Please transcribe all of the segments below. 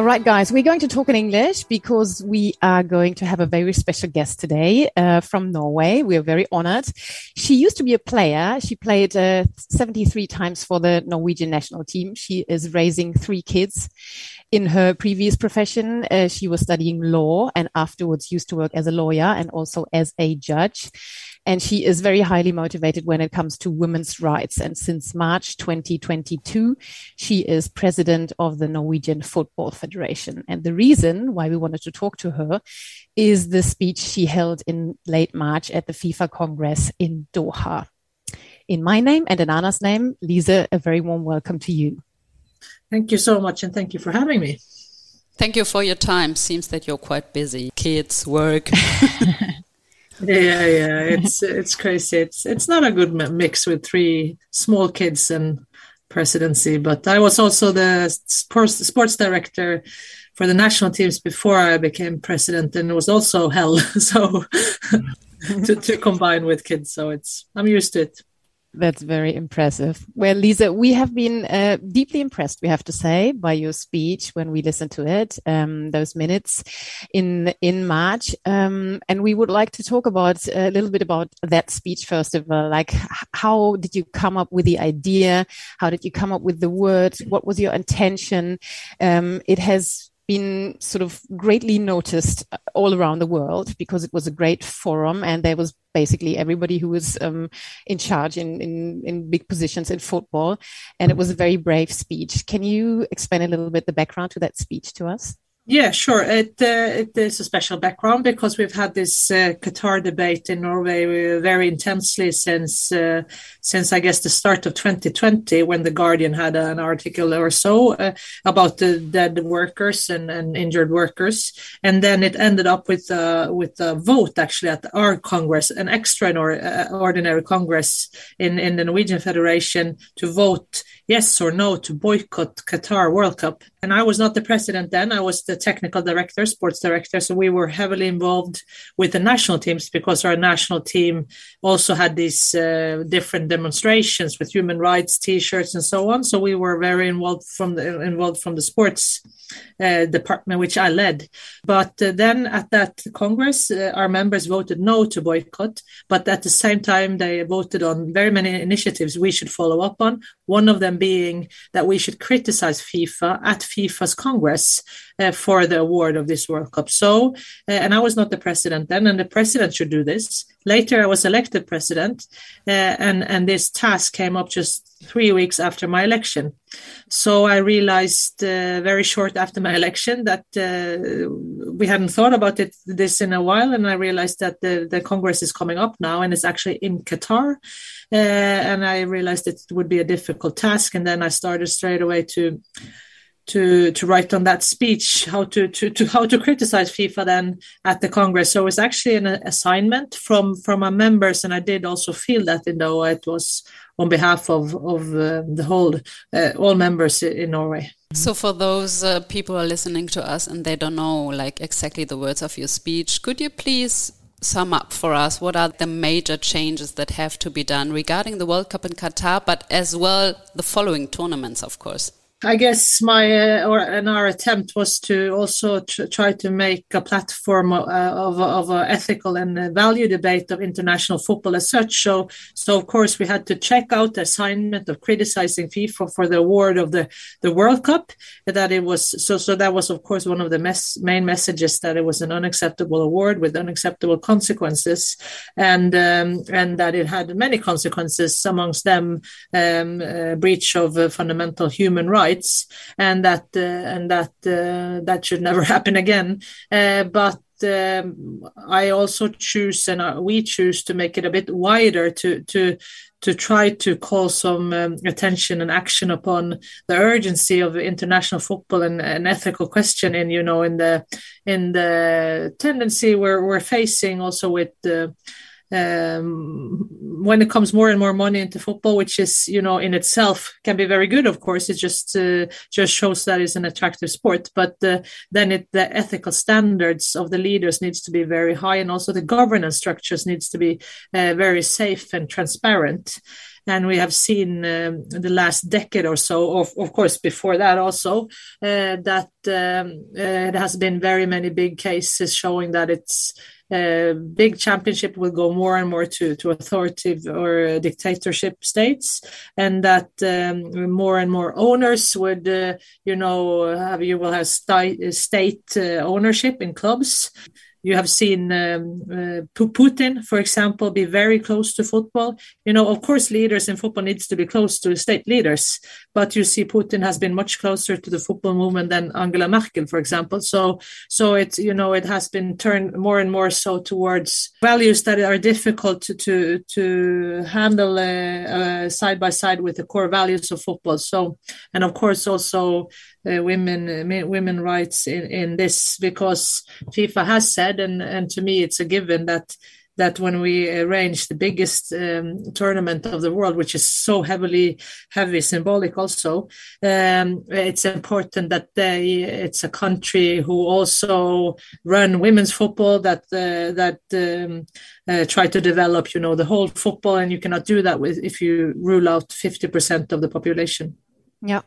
All right, guys, we're going to talk in English because we are going to have a very special guest today uh, from Norway. We are very honored. She used to be a player. She played uh, 73 times for the Norwegian national team. She is raising three kids. In her previous profession, uh, she was studying law and afterwards used to work as a lawyer and also as a judge and she is very highly motivated when it comes to women's rights. And since March 2022, she is president of the Norwegian Football Federation. And the reason why we wanted to talk to her is the speech she held in late March at the FIFA Congress in Doha. In my name and in Anna's name, Lisa, a very warm welcome to you. Thank you so much, and thank you for having me. Thank you for your time. Seems that you're quite busy. Kids, work. yeah yeah it's it's crazy. It's it's not a good mix with three small kids and presidency but i was also the sports sports director for the national teams before i became president and it was also hell so to, to combine with kids. So it's i'm used to it that's very impressive. Well, Lisa, we have been uh, deeply impressed, we have to say, by your speech when we listened to it, um, those minutes in in March, um, and we would like to talk about a little bit about that speech first of all. Like, how did you come up with the idea? How did you come up with the words? What was your intention? Um, it has been sort of greatly noticed all around the world because it was a great forum and there was basically everybody who was um, in charge in, in, in big positions in football. And it was a very brave speech. Can you explain a little bit the background to that speech to us? Yeah, sure. It uh, it is a special background because we've had this uh, Qatar debate in Norway uh, very intensely since uh, since I guess the start of 2020, when the Guardian had an article or so uh, about the dead workers and, and injured workers, and then it ended up with uh, with a vote actually at our Congress, an extraordinary Congress in in the Norwegian Federation to vote yes or no to boycott Qatar World Cup. And I was not the president then; I was the technical director, sports director. So we were heavily involved with the national teams because our national team also had these uh, different demonstrations with human rights T-shirts and so on. So we were very involved from the involved from the sports uh, department, which I led. But uh, then at that Congress, uh, our members voted no to boycott. But at the same time, they voted on very many initiatives we should follow up on. One of them being that we should criticize FIFA at FIFA's Congress uh, for the award of this World Cup. So, uh, and I was not the president then, and the president should do this. Later, I was elected president, uh, and and this task came up just three weeks after my election. So I realized uh, very short after my election that uh, we hadn't thought about it this in a while, and I realized that the the Congress is coming up now, and it's actually in Qatar. Uh, and I realized it would be a difficult task, and then I started straight away to to to write on that speech how to to, to how to criticize FIFA then at the Congress. So it was actually an assignment from from our members, and I did also feel that in though it was on behalf of of uh, the whole uh, all members in Norway. So for those uh, people who are listening to us and they don't know like exactly the words of your speech, could you please sum up for us what are the major changes that have to be done regarding the World Cup in Qatar, but as well the following tournaments, of course? I guess my uh, or and our attempt was to also tr- try to make a platform uh, of of an ethical and value debate of international football as such. So so of course we had to check out the assignment of criticizing FIFA for the award of the the World Cup. That it was so so that was of course one of the mes- main messages that it was an unacceptable award with unacceptable consequences, and um, and that it had many consequences amongst them um, uh, breach of uh, fundamental human rights rights, and that uh, and that uh, that should never happen again. Uh, but um, I also choose, and we choose to make it a bit wider to to to try to call some um, attention and action upon the urgency of international football and an ethical question in you know in the in the tendency we're we're facing also with the um, when it comes more and more money into football, which is you know in itself can be very good. Of course, it just uh, just shows that it's an attractive sport. But uh, then it, the ethical standards of the leaders needs to be very high, and also the governance structures needs to be uh, very safe and transparent. And we have seen um, the last decade or so, of, of course, before that also, uh, that um, uh, it has been very many big cases showing that it's uh, big championship will go more and more to, to authoritative or dictatorship states, and that um, more and more owners would, uh, you know, have you will have st- state uh, ownership in clubs. You have seen um, uh, Putin, for example, be very close to football. You know, of course, leaders in football needs to be close to state leaders, but you see, Putin has been much closer to the football movement than Angela Merkel, for example. So, so it's you know, it has been turned more and more so towards values that are difficult to to, to handle uh, uh, side by side with the core values of football. So, and of course, also uh, women uh, women rights in, in this because FIFA has said, and and to me it's a given that that when we arrange the biggest um, tournament of the world, which is so heavily heavy symbolic, also um, it's important that they it's a country who also run women's football that uh, that um, uh, try to develop, you know, the whole football, and you cannot do that with if you rule out fifty percent of the population. Yeah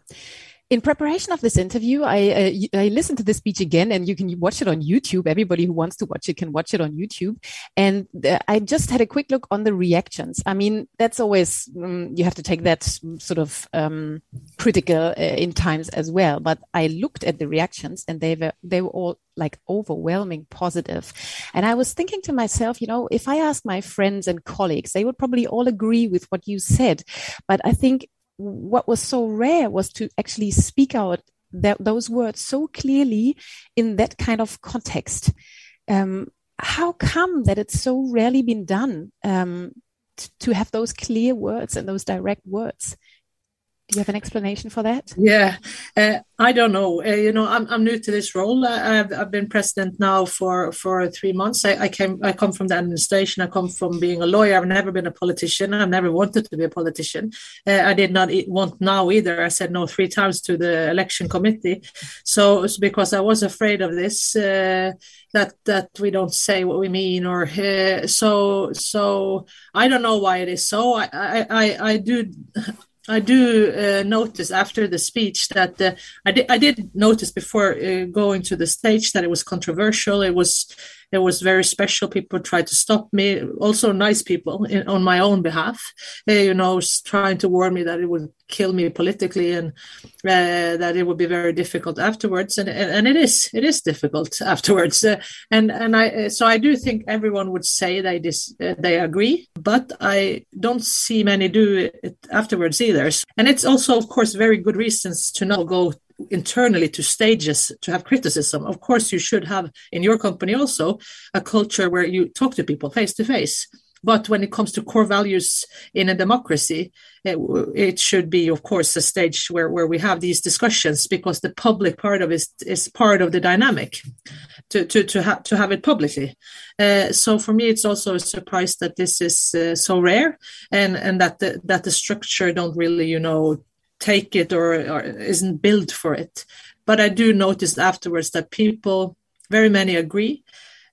in preparation of this interview, I, uh, I listened to the speech again, and you can watch it on YouTube. Everybody who wants to watch it can watch it on YouTube. And uh, I just had a quick look on the reactions. I mean, that's always um, you have to take that sort of um, critical uh, in times as well. But I looked at the reactions, and they were they were all like overwhelming positive. And I was thinking to myself, you know, if I ask my friends and colleagues, they would probably all agree with what you said. But I think what was so rare was to actually speak out that, those words so clearly in that kind of context. Um, how come that it's so rarely been done um, to have those clear words and those direct words? You have an explanation for that? Yeah, uh, I don't know. Uh, you know, I'm, I'm new to this role. I've, I've been president now for, for three months. I, I came I come from the administration. I come from being a lawyer. I've never been a politician. I've never wanted to be a politician. Uh, I did not want now either. I said no three times to the election committee. So it's because I was afraid of this uh, that that we don't say what we mean or uh, so so I don't know why it is so. I I I, I do. I do uh, notice after the speech that uh, I, di- I did notice before uh, going to the stage that it was controversial. It was it was very special. People tried to stop me. Also, nice people in, on my own behalf. Uh, you know, trying to warn me that it would kill me politically and uh, that it would be very difficult afterwards. And, and, and it is it is difficult afterwards. Uh, and and I so I do think everyone would say they dis, they agree, but I don't see many do it afterwards either. And it's also, of course, very good reasons to not go internally to stages to have criticism. Of course, you should have in your company also a culture where you talk to people face to face. But when it comes to core values in a democracy, it, it, should be, of course, a stage where, where we have these discussions because the public part of it is part of the dynamic to, to, to, ha- to have it publicly. Uh, so for me, it's also a surprise that this is uh, so rare and, and that the, that the structure don't really, you know, take it or, or isn't built for it. But I do notice afterwards that people, very many agree.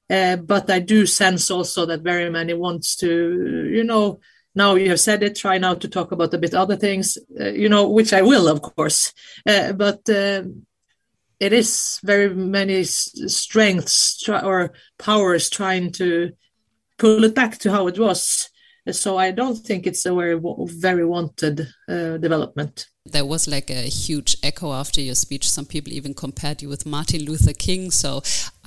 Uh, but I do sense also that very many wants to, you know, now you have said it, try now to talk about a bit other things, uh, you know, which I will, of course. Uh, but uh, it is very many strengths or powers trying to pull it back to how it was. So I don't think it's a very, very wanted uh, development. There was like a huge echo after your speech. Some people even compared you with Martin Luther King. So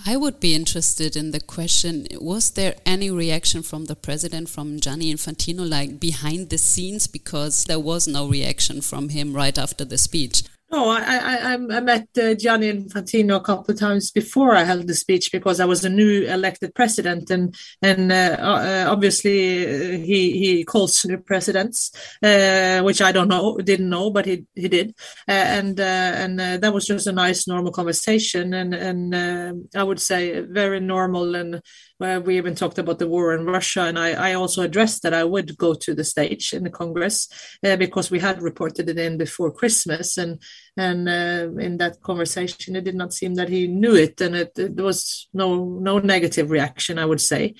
I would be interested in the question Was there any reaction from the president, from Gianni Infantino, like behind the scenes? Because there was no reaction from him right after the speech. No, I, I, I met uh, Gianni Infantino a couple of times before I held the speech because I was a new elected president, and and uh, uh, obviously uh, he he calls new presidents, uh, which I don't know, didn't know, but he he did, uh, and and that was just a nice normal conversation, and and I would say very normal and we even talked about the war in Russia. And I, I also addressed that I would go to the stage in the Congress because we had reported it in before Christmas. And and uh, in that conversation, it did not seem that he knew it, and it, it was no no negative reaction, I would say.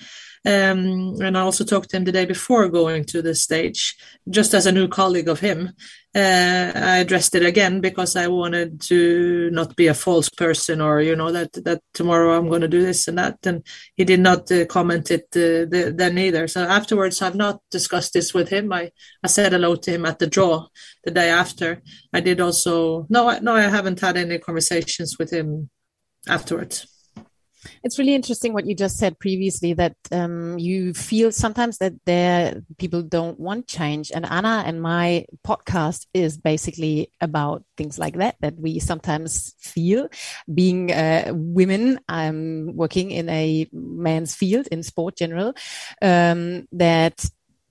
Um, and I also talked to him the day before going to the stage, just as a new colleague of him. Uh, I addressed it again because I wanted to not be a false person or, you know, that, that tomorrow I'm going to do this and that. And he did not uh, comment it uh, the, then either. So afterwards, I've not discussed this with him. I, I said hello to him at the draw the day after. I did also, no, no, I haven't had any conversations with him afterwards. It's really interesting what you just said previously that um, you feel sometimes that there people don't want change. And Anna and my podcast is basically about things like that, that we sometimes feel being uh, women, I'm um, working in a man's field in sport general, um, that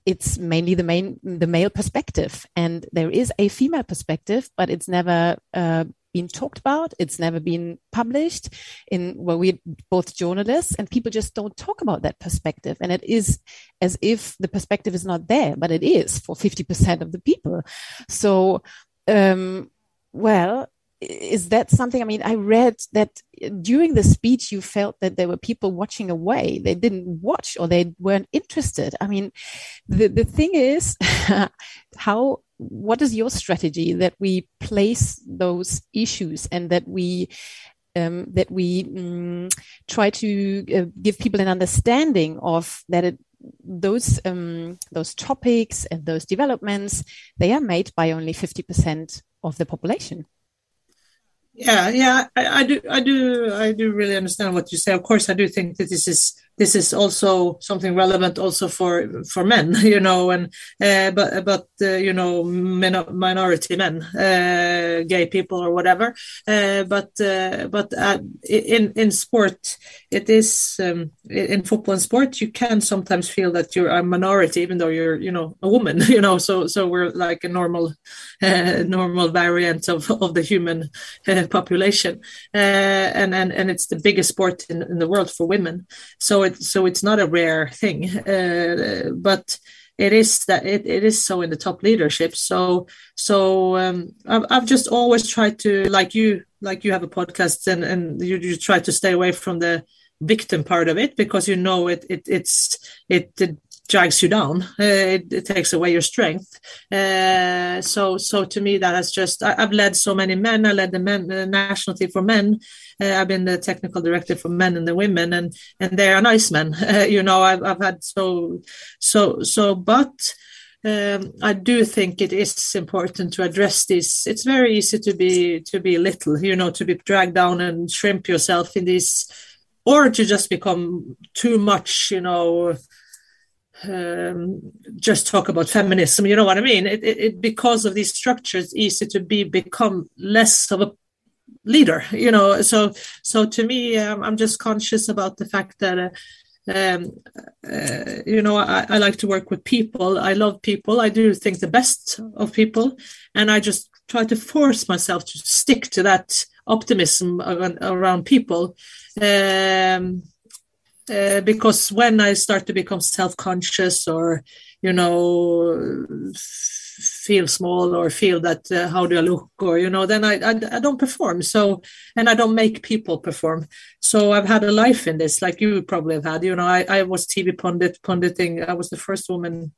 it's mainly the main the male perspective and there is a female perspective but it's never uh, been talked about. It's never been published in, well, we're both journalists and people just don't talk about that perspective. And it is as if the perspective is not there, but it is for 50% of the people. So, um, well, is that something? I mean, I read that during the speech, you felt that there were people watching away. They didn't watch or they weren't interested. I mean, the, the thing is, how what is your strategy that we place those issues and that we um, that we um, try to uh, give people an understanding of that it, those um, those topics and those developments they are made by only 50% of the population. Yeah yeah I, I, do i do i do really understand what you say. Of course i do think that this is this is also something relevant also for for men you know and uh, but but uh, you know min- minority men uh, gay people or whatever. But but in in sport it is um, in football and sport you can sometimes feel that you're a minority even though you're you know a woman you know so so we're like a normal normal variant of of the human population. And and and it's the biggest sport in, in the world for women. So it so it's not a rare thing, uh, but it is that it, it is so in the top leadership. So so um, I've, I've just always tried to like you like you have a podcast and and you, you try to stay away from the victim part of it because you know it, it it's it, it drags you down. Uh, it, it, takes away your strength. Uh, so, so to me, that has just I, have led so many men. I led the men the national team for men. Uh, I've been the technical director for men and the women, and and they are nice men. you know, I've I've had so so so, but. Um, I do think it is important to address this. It's very easy to be to be little, you know, to be dragged down and shrimp yourself in this, or to just become too much, you know, um, just talk about feminism. You know what I mean? It, it, it, because of these structures, easy to be become less of a leader. You know, so so to me, um, I'm just conscious about the fact that. Uh, um, uh, you know, I, I like to work with people. I love people. I do think the best of people, and I just try to force myself to stick to that optimism around, around people. Um, uh, because when I start to become self-conscious or you know feel small or feel that uh, how do I look or you know then I, I, I don't perform. So and I don't make people perform. So I've had a life in this like you probably have had. You know I, I was TV pundit punditing I was the first woman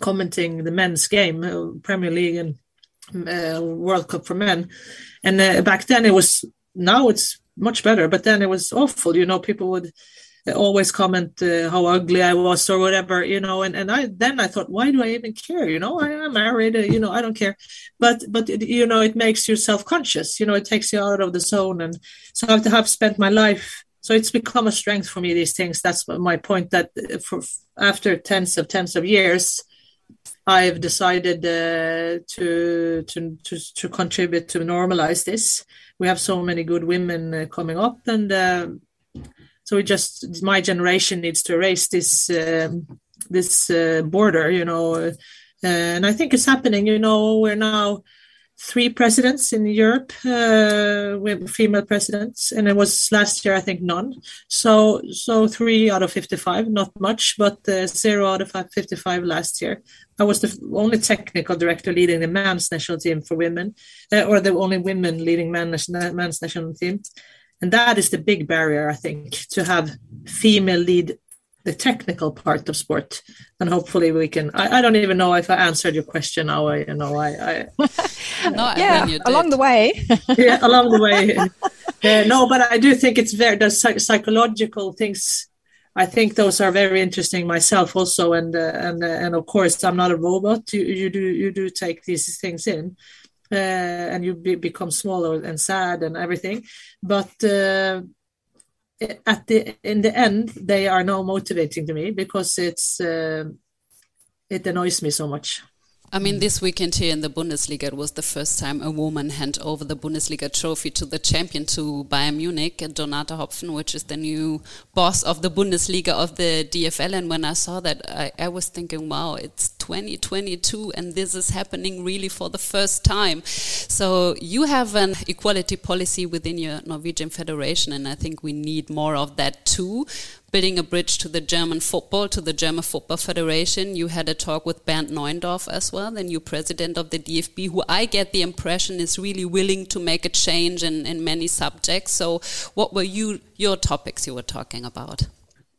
commenting the men's game uh, Premier League and uh, World Cup for men. And uh, back then it was now it's much better but then it was awful. You know people would always comment uh, how ugly I was or whatever, you know. And, and I then I thought, why do I even care? You know, I am married, uh, you know, I don't care. But but it, you know, it makes you self conscious. You know, it takes you out of the zone. And so I have to have spent my life. So it's become a strength for me. These things. That's my point. That uh, for after tens of tens of years, I've decided uh, to, to to to contribute to normalize this. We have so many good women uh, coming up, and uh, so we just my generation needs to erase this um, this uh, border you know uh, and i think it's happening you know we're now three presidents in Europe uh, with female presidents, and it was last year I think none. So so three out of fifty five, not much, but uh, zero out of fifty five last year. I was the only technical director leading the men's national team for women, uh, or the only women leading men's men's national team, and that is the big barrier I think to have female lead the technical part of sport. And hopefully we can I, I, don't even know if i answered your question now i you know i, I no, yeah along the way. Yeah along the way. Uh, no but i do think it's very the psychological things. I think those are very interesting myself also. And uh, and uh, and of course i'm not a robot. You, you do you do take these things in uh, and you be, become smaller and sad and everything. But uh, at the in the end they are now motivating to me because it's uh, it annoys me so much I mean, mm. this weekend here in the Bundesliga, it was the first time a woman handed over the Bundesliga trophy to the champion to Bayern Munich, and Donata Hopfen, which is the new boss of the Bundesliga of the DFL. And when I saw that, I, I was thinking, wow, it's 2022 and this is happening really for the first time. So you have an equality policy within your Norwegian federation, and I think we need more of that too building a bridge to the German football, to the German Football Federation. You had a talk with Bernd Neuendorf as well, the new president of the DFB, who I get the impression is really willing to make a change in, in many subjects. So, what were you your topics you were talking about?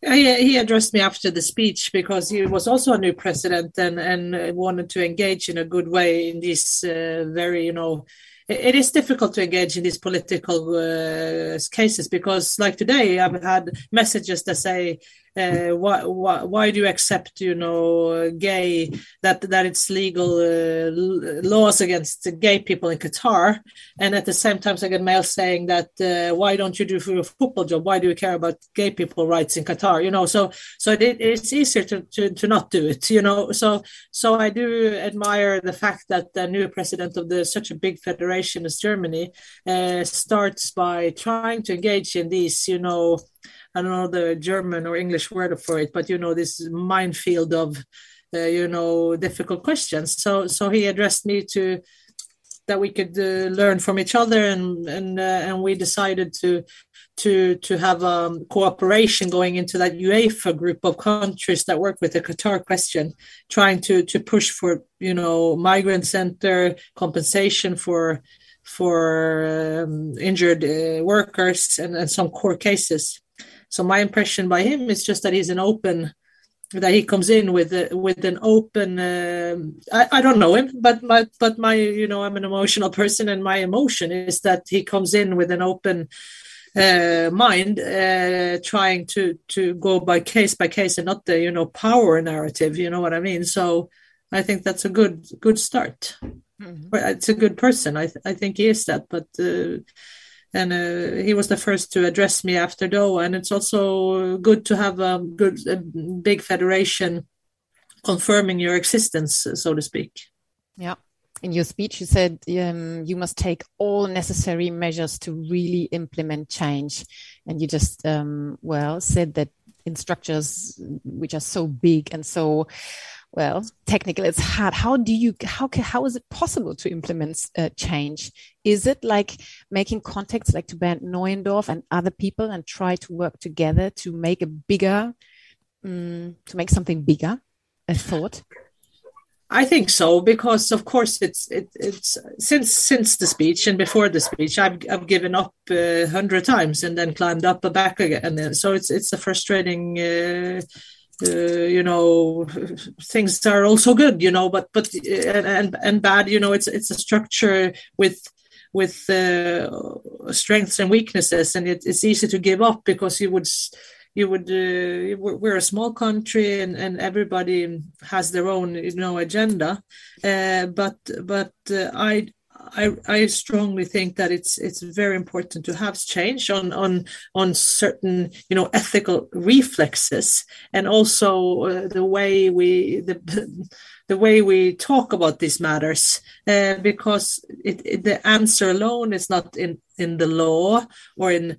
He addressed me after the speech because he was also a new president and, and wanted to engage in a good way in this uh, very, you know, it is difficult to engage in these political uh, cases because, like today, I've had messages that say uh, why, why, why do you accept you know gay that that it's legal uh, laws against gay people in Qatar? And at the same time I get mail saying that uh, why don't you do for your football job? Why do you care about gay people rights in Qatar? You know so so it, it's easier to, to to not do it you know? So so I do admire the fact that the new president of the such a big federation as Germany uh, starts by trying to engage in these you know I don't know the German or English word for it, but you know this minefield of uh, you know difficult questions. So so he addressed me to that we could uh, learn from each other, and and uh, and we decided to to to have um, cooperation going into that UEFA group of countries that work with the Qatar question, trying to to push for you know migrant center compensation for for um, injured uh, workers and, and some core cases. So my impression by him is just that he's an open, that he comes in with a, with an open. Uh, I, I don't know him, but my but my you know I'm an emotional person, and my emotion is that he comes in with an open uh, mind, uh, trying to to go by case by case and not the you know power narrative. You know what I mean? So I think that's a good good start. Mm-hmm. It's a good person. I th- I think he is that, but uh, and uh, he was the first to address me after Doha. And it's also good to have a good, a big federation confirming your existence, so to speak. Yeah. In your speech, you said um, you must take all necessary measures to really implement change. And you just, um, well, said that in structures which are so big and so well technical it's hard. How do you how can how is it possible to implement uh, change? Is it like making contacts like to Bernd Neuendorf and other people and try to work together to make a bigger um, to make something bigger a thought I think so because of course it's it, it's since since the speech and before the speech I've I've given up a uh, hundred times and then climbed up and back again. And so it's it's a frustrating uh, uh, you know things are also good you know but but and and bad you know it's it's a structure with with uh, strengths and weaknesses and it, it's easy to give up because you would you would uh, we're a small country and, and everybody has their own you know agenda. Uh, but but uh, i I, I strongly think that it's it's very important to have change on on on certain you know ethical reflexes and also uh, the way we the the way we talk about these matters. Uh, because it, it, the answer alone is not in in the law or in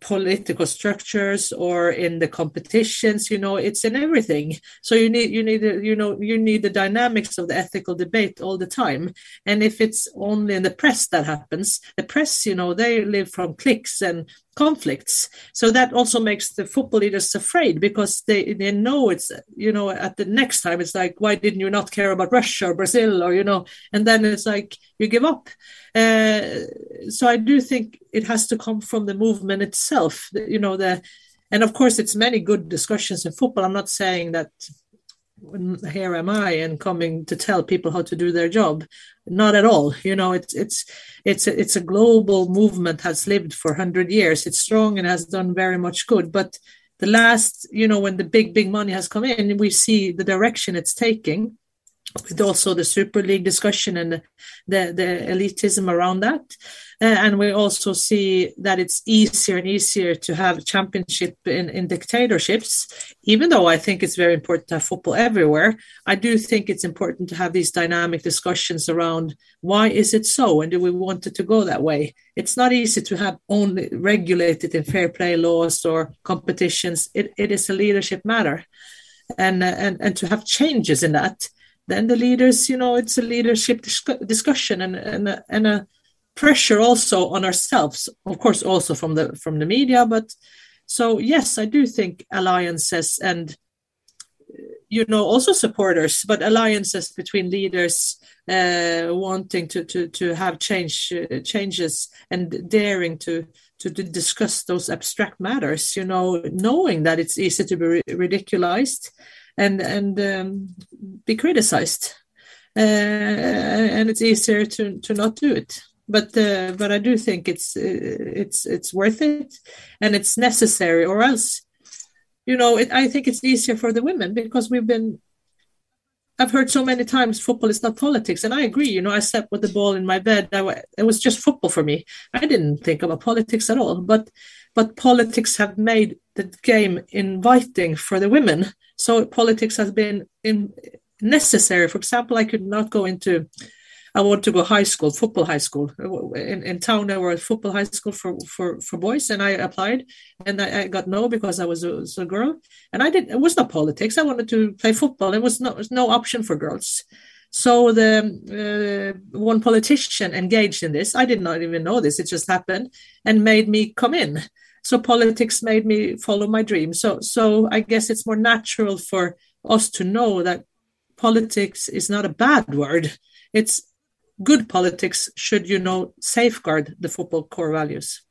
political structures or in the competitions you know it's in everything. So you need you need you know you need the dynamics of the ethical debate all the time. And if it's only in the press that happens the press you know they live from clicks and conflicts. So that also makes the football leaders afraid because they they know it's you know at the next time it's like why didn't you not care about russia or brazil or you know and then it's like you give up. Uh, so i do think it has to come from the movement itself you know the and of course it's many good discussions in football. I'm not saying that here am I and coming to tell people how to do their job. Not at all. You know, it's it's it's a, it's a global movement has lived for hundred years. It's strong and has done very much good. But the last, you know, when the big big money has come in, we see the direction it's taking with also the Super League discussion and the, the elitism around that. Uh, and we also see that it's easier and easier to have championship in, in dictatorships, even though I think it's very important to have football everywhere. I do think it's important to have these dynamic discussions around why is it so and do we want it to go that way? It's not easy to have only regulated in fair play laws or competitions. It, it is a leadership matter. And, and, and to have changes in that then the leaders, you know, it's a leadership dis- discussion and and a, and a pressure also on ourselves, of course, also from the from the media. But so yes, I do think alliances and you know also supporters, but alliances between leaders uh, wanting to to to have change uh, changes and daring to to, discuss those abstract matters. You know, knowing that it's easy to be ridiculized and and um, be criticized, uh, and it's easier to to not do it. But uh, but I do think it's uh, it's it's worth it, and it's necessary, or else, you know, it, I think it's easier for the women because we've been I've heard so many times football is not politics, and I agree. You know, I sat with the ball in my bed. I, it was just football for me. I didn't think about politics at all. But but politics have made the game inviting for the women. So politics has been in, necessary. For example, I could not go into. I want to go high school, football high school. In, in town, there was football high school for, for, for boys, and I applied, and I, I got no because I was a, was a, girl. And I did. It was not politics. I wanted to play football. It was no, was no option for girls. So the uh, one politician engaged in this. I did not even know this. It just happened and made me come in so politics made me follow my dream so so i guess it's more natural for us to know that politics is not a bad word it's good politics should you know safeguard the football core values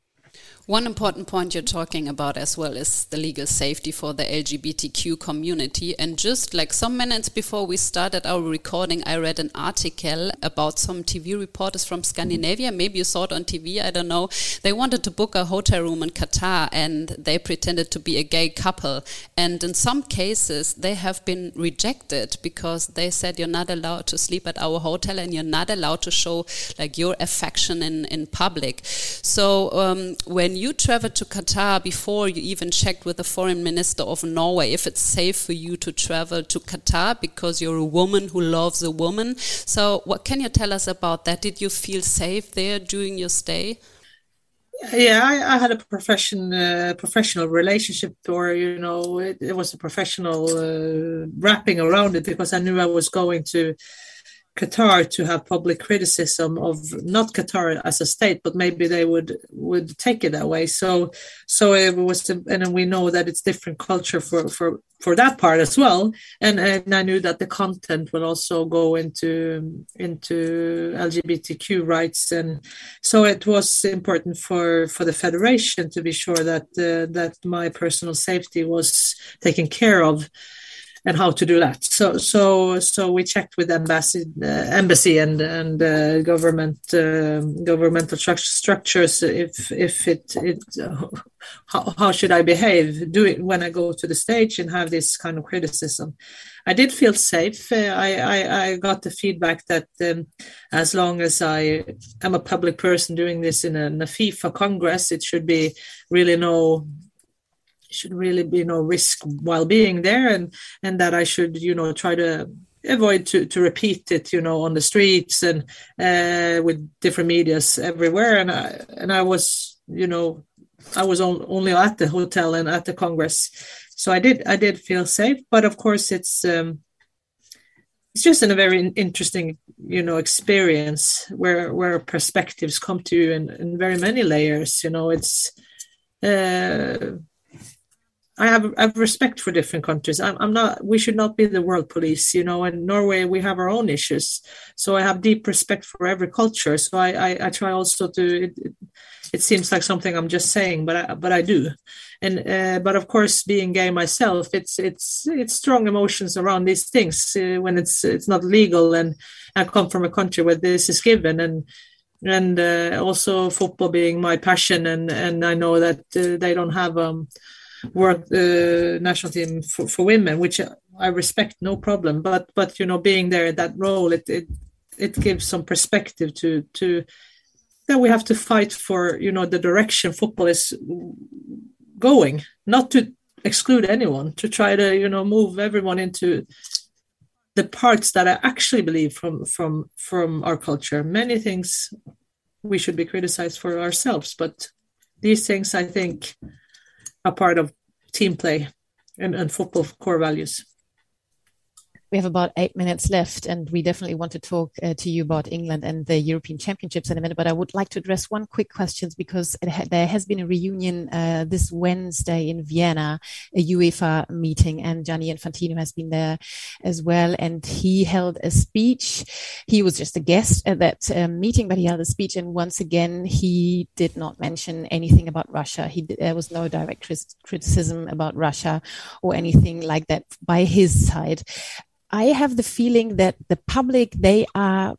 one important point you're talking about as well is the legal safety for the LGBTQ community. And just like some minutes before we started our recording, I read an article about some TV reporters from Scandinavia. Maybe you saw it on TV, I don't know. They wanted to book a hotel room in Qatar and they pretended to be a gay couple. And in some cases, they have been rejected because they said you're not allowed to sleep at our hotel and you're not allowed to show like your affection in, in public. So um, when you traveled to Qatar before you even checked with the foreign minister of Norway if it's safe for you to travel to Qatar because you're a woman who loves a woman. So, what can you tell us about that? Did you feel safe there during your stay? yeah I, I, had a profession uh, professional relationship or you know it, it was a professional uh, wrapping around it because i knew i was going to Qatar to have public criticism of not Qatar as a state, but maybe they would would take it that way. So, so it was, and we know that it's different culture for for for that part as well. And and I knew that the content will also go into into LGBTQ rights, and so it was important for for the federation to be sure that uh, that my personal safety was taken care of and how to do that. So so so we checked with embassy uh, embassy and and uh, government uh, governmental structures if if it it uh, how, how should I behave do it when I go to the stage and have this kind of criticism. I did feel safe. Uh, I, I, I got the feedback that um, as long as I am a public person doing this in a, in a FIFA Congress, it should be really no should really be no risk while being there and and that i should you know try to avoid to, to repeat it you know on the streets and uh, with different medias everywhere and i and i was you know I was on, only at the hotel and at the Congress, so I did I did feel safe. But of course, it's um, it's just in a very interesting you know experience where where perspectives come to you in, in very many layers. You know, it's. Uh, I have, I have respect for different countries. I'm, I'm, not. We should not be the world police, you know. In Norway, we have our own issues, so I have deep respect for every culture. So I, I, I try also to. It, it, seems like something I'm just saying, but I, but I do, and uh, but of course, being gay myself, it's it's it's strong emotions around these things uh, when it's it's not legal, and I come from a country where this is given, and and uh, also football being my passion, and and I know that uh, they don't have um work uh, national team for, for women, which I respect, no problem. But but you know, being there in that role, it it it gives some perspective to to that we have to fight for you know the direction football is going, not to exclude anyone, to try to you know move everyone into the parts that I actually believe from from from our culture. Many things we should be criticized for ourselves, but these things I think a part of team play and, and football core values we have about eight minutes left, and we definitely want to talk uh, to you about England and the European Championships in a minute. But I would like to address one quick question because ha- there has been a reunion uh, this Wednesday in Vienna, a UEFA meeting, and Gianni Infantino has been there as well. And he held a speech. He was just a guest at that um, meeting, but he held a speech. And once again, he did not mention anything about Russia. He there was no direct criticism about Russia or anything like that by his side. I have the feeling that the public, they are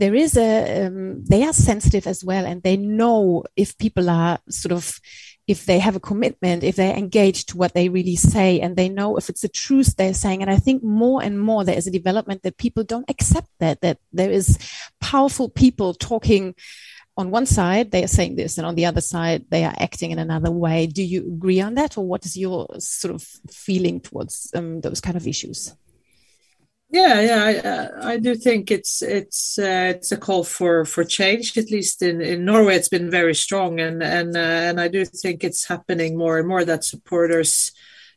there is a um, they are sensitive as well and they know if people are sort of if they have a commitment if they're engaged to what they really say and they know if it's the truth they're saying. And i think more and more there is a development that people don't accept that that there is powerful people talking on one side they are saying this and on the other side they are acting in another way. Do you agree on that or what is your sort of feeling towards um, those kind of issues yeah, yeah, I, uh, I do think it's it's uh, it's a call for for change. At least in, in Norway, it's been very strong, and and uh, and I do think it's happening more and more that supporters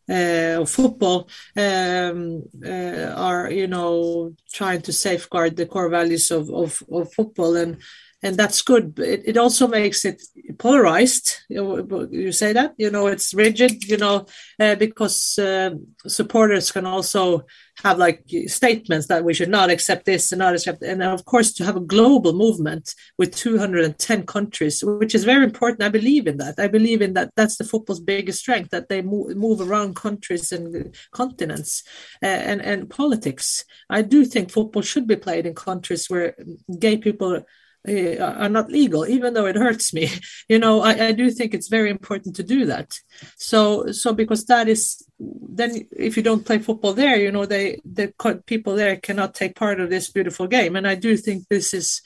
uh, of football um, uh, are you know trying to safeguard the core values of of, of football and and that's good. It, it also makes it polarized. You, you, say that, you know, it's rigid, you know, uh, because uh, supporters can also have like statements that we should not accept this and not accept, and of course to have a global movement with 210 countries, which is very important. I believe in that. I believe in that. That's the football's biggest strength that they move, move around countries and continents uh, and and politics. I do think football should be played in countries where gay people are not legal, even though it hurts me. You know, I, I, do think it's very important to do that. So, so because that is then if you don't play football there, you know, they the people there cannot take part of this beautiful game, and I do think this is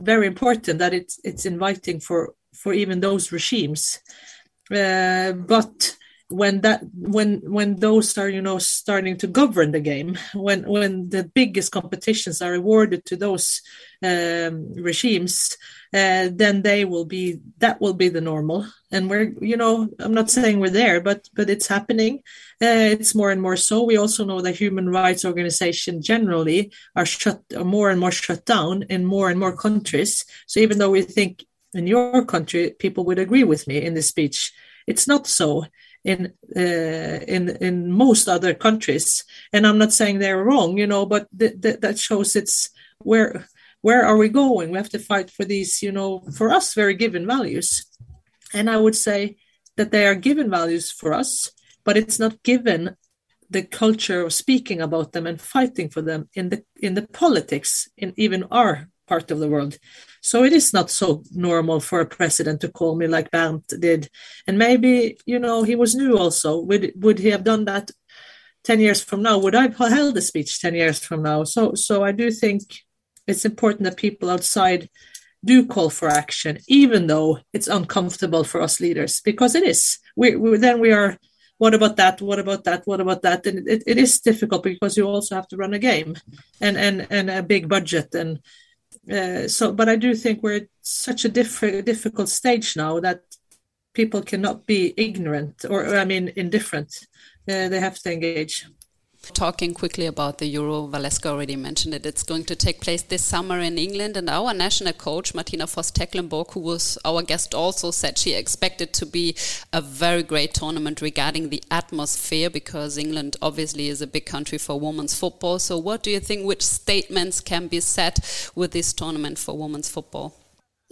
very important that it's it's inviting for for even those regimes. Uh, but when that when when those are you know starting to govern the game when when the biggest competitions are awarded to those um, regimes uh, then they will be that will be the normal. And we're you know i'm not saying we're there but but it's happening. Uh, it's more and more so. We also know that human rights organizations generally are shut are more and more shut down in more and more countries. So even though we think in your country people would agree with me in this speech it's not so in uh, in in most other countries. And I'm not saying they're wrong, you know, but th- th- that shows it's where where are we going? We have to fight for these, you know, for us very given values. And I would say that they are given values for us, but it's not given the culture of speaking about them and fighting for them in the in the politics in even our part of the world. So it is not so normal for a president to call me like Bernd did. And maybe, you know, he was new also. Would would he have done that 10 years from now? Would I have held a speech 10 years from now? So so I do think it's important that people outside do call for action, even though it's uncomfortable for us leaders, because it is. We, we then we are what about that what about that what about that and it, it is difficult because you also have to run a game and and and a big budget and uh, so, but I do think we're at such a diff- difficult stage now that people cannot be ignorant or I mean indifferent. Uh, they have to engage. Talking quickly about the Euro, Valeska already mentioned it. It's going to take place this summer in England, and our national coach, Martina Voss Tecklenburg, who was our guest, also said she expected to be a very great tournament regarding the atmosphere because England obviously is a big country for women's football. So, what do you think? Which statements can be set with this tournament for women's football?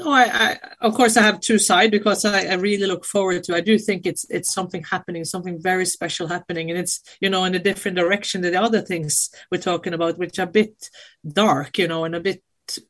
No, I, I, of course I have two sides because I, I, really look forward to. I do think it's it's something happening, something very special happening, and it's you know in a different direction than the other things we're talking about, which are a bit dark, you know, and a bit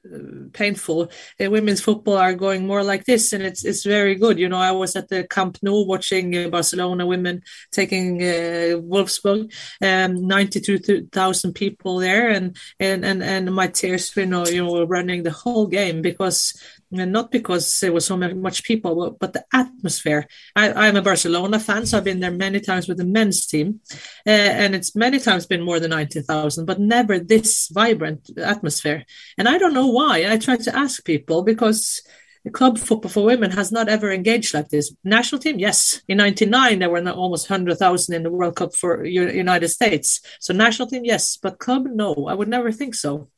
uh, painful. Uh, women's football are going more like this, and it's it's very good. You know, I was at the Camp Nou watching uh, Barcelona women taking uh, Wolfsburg, um, ninety two thousand people there, and and and and my tears, you know, you know, were running the whole game because and not because there was so many much people, but the atmosphere. I, am a Barcelona fan, so I've been there many times with the men's team, uh, and it's many times been more than ninety thousand, but never this vibrant atmosphere. And I don't know why. I try to ask people because the club football for women has not ever engaged like this. National team, yes. In '99, there were almost hundred thousand in the World Cup for United States. So national team, yes, but club, no. I would never think so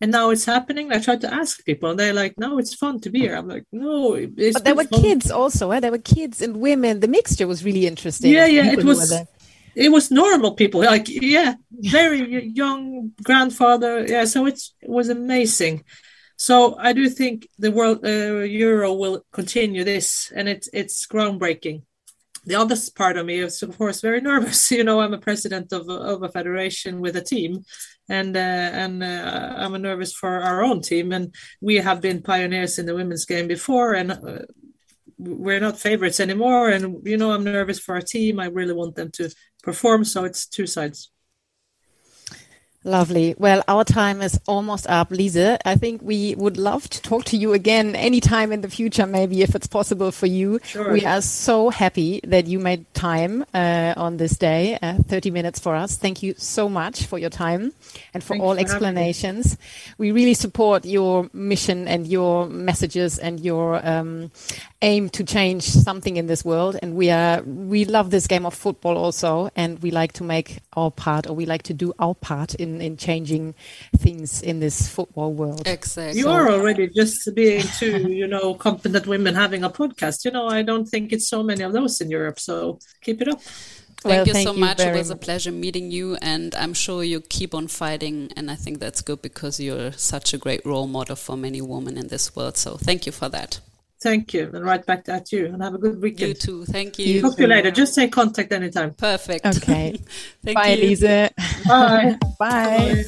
and now it's happening. I tried to ask people, and they're like, "No, it's fun to be here." I'm like, "No, it's." But there were fun. kids also. Eh? There were kids and women. The mixture was really interesting. Yeah, yeah, it was. It was normal people, like yeah, very young grandfather. Yeah, so it was amazing. So I do think the world uh, Euro will continue this, and it's it's groundbreaking the other part of me is of course very nervous you know i'm a president of, of a federation with a team and uh, and uh, i'm nervous for our own team. And we have been pioneers in the women's game before and uh, we're not favorites anymore. And you know i'm nervous for our team. I really want them to perform so it's two sides Lovely. Well, our time is almost up, Lise. I think we would love to talk to you again anytime in the future, maybe if it's possible for you. Sure. We are so happy that you made time uh, on this day, uh, 30 minutes for us. Thank you so much for your time and for Thanks all for explanations. We really support your mission and your messages and your um, aim to change something in this world. And we are, we love this game of football also. And we like to make our part or we like to do our part in in, changing things in this football world. Exactly. You are already just being two, you know, competent women having a podcast. You know, I don't think it's so many of those in Europe. So keep it up. Thank well, you thank so you much. It was a pleasure meeting you, and I'm sure you keep on fighting. And I think that's good because you're such a great role model for many women in this world. So thank you for that. Thank you, and right back at you, and have a good weekend. You too. Thank you. Talk to you later. Just take contact anytime. Perfect. Okay. Bye, you. Lise. Bye. Bye. Bye.